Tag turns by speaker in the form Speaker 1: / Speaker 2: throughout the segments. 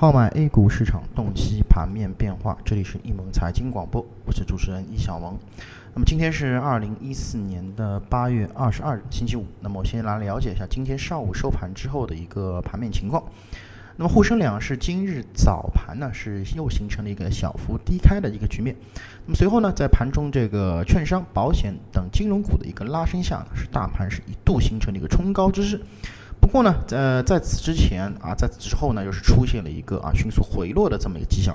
Speaker 1: 号买 A 股市场洞悉盘面变化，这里是易盟财经广播，我是主持人易小萌。那么今天是二零一四年的八月二十二日，星期五。那么我先来了解一下今天上午收盘之后的一个盘面情况。那么沪深两市今日早盘呢是又形成了一个小幅低开的一个局面。那么随后呢，在盘中这个券商、保险等金融股的一个拉升下，是大盘是一度形成了一个冲高之势。不过呢，呃，在此之前啊，在此之后呢，又是出现了一个啊迅速回落的这么一个迹象。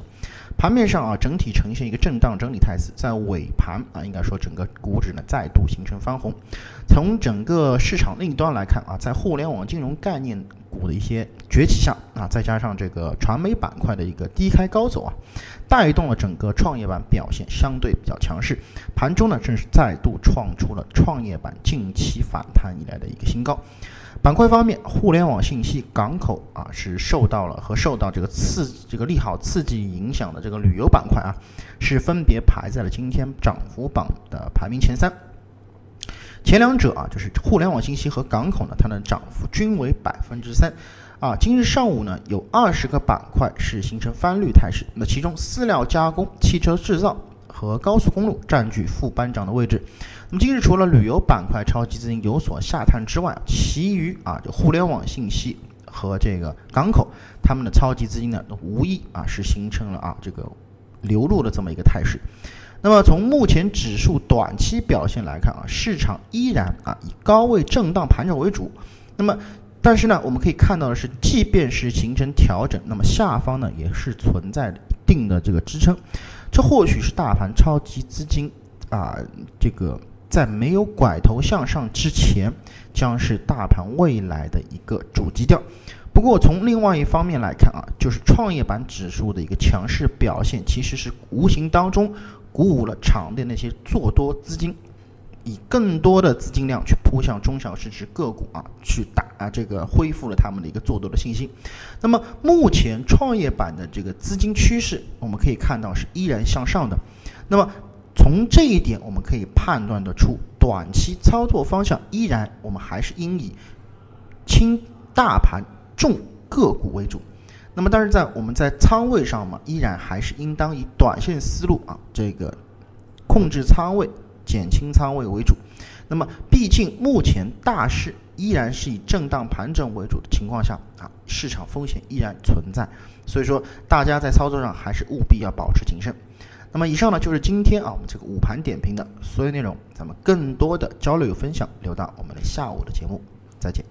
Speaker 1: 盘面上啊，整体呈现一个震荡整理态势。在尾盘啊，应该说整个股指呢再度形成翻红。从整个市场另一端来看啊，在互联网金融概念股的一些崛起下啊，再加上这个传媒板块的一个低开高走啊，带动了整个创业板表现相对比较强势。盘中呢，正是再度创出了创业板近期反弹以来的一个新高。板块方面，互联网信息、港口啊是受到了和受到这个刺这个利好刺激影响的这个旅游板块啊，是分别排在了今天涨幅榜的排名前三。前两者啊，就是互联网信息和港口呢，它的涨幅均为百分之三。啊，今日上午呢，有二十个板块是形成翻绿态势，那其中饲料加工、汽车制造。和高速公路占据副班长的位置。那么今日除了旅游板块超级资金有所下探之外，其余啊，就互联网信息和这个港口，他们的超级资金呢，无疑啊是形成了啊这个流入的这么一个态势。那么从目前指数短期表现来看啊，市场依然啊以高位震荡盘整为主。那么但是呢，我们可以看到的是，即便是形成调整，那么下方呢也是存在一定的这个支撑。这或许是大盘超级资金啊，这个在没有拐头向上之前，将是大盘未来的一个主基调。不过从另外一方面来看啊，就是创业板指数的一个强势表现，其实是无形当中鼓舞了场内那些做多资金，以更多的资金量去扑向中小市值个股啊，去打啊这个恢复了他们的一个做多的信心。那么目前创业板的这个资金趋势，我们可以看到是依然向上的。那么从这一点，我们可以判断得出，短期操作方向依然我们还是应以轻大盘、重个股为主。那么但是在我们在仓位上嘛，依然还是应当以短线思路啊，这个控制仓位、减轻仓位为主。那么毕竟目前大势。依然是以震荡盘整为主的情况下啊，市场风险依然存在，所以说大家在操作上还是务必要保持谨慎。那么以上呢就是今天啊我们这个午盘点评的所有内容，咱们更多的交流与分享留到我们的下午的节目，再见。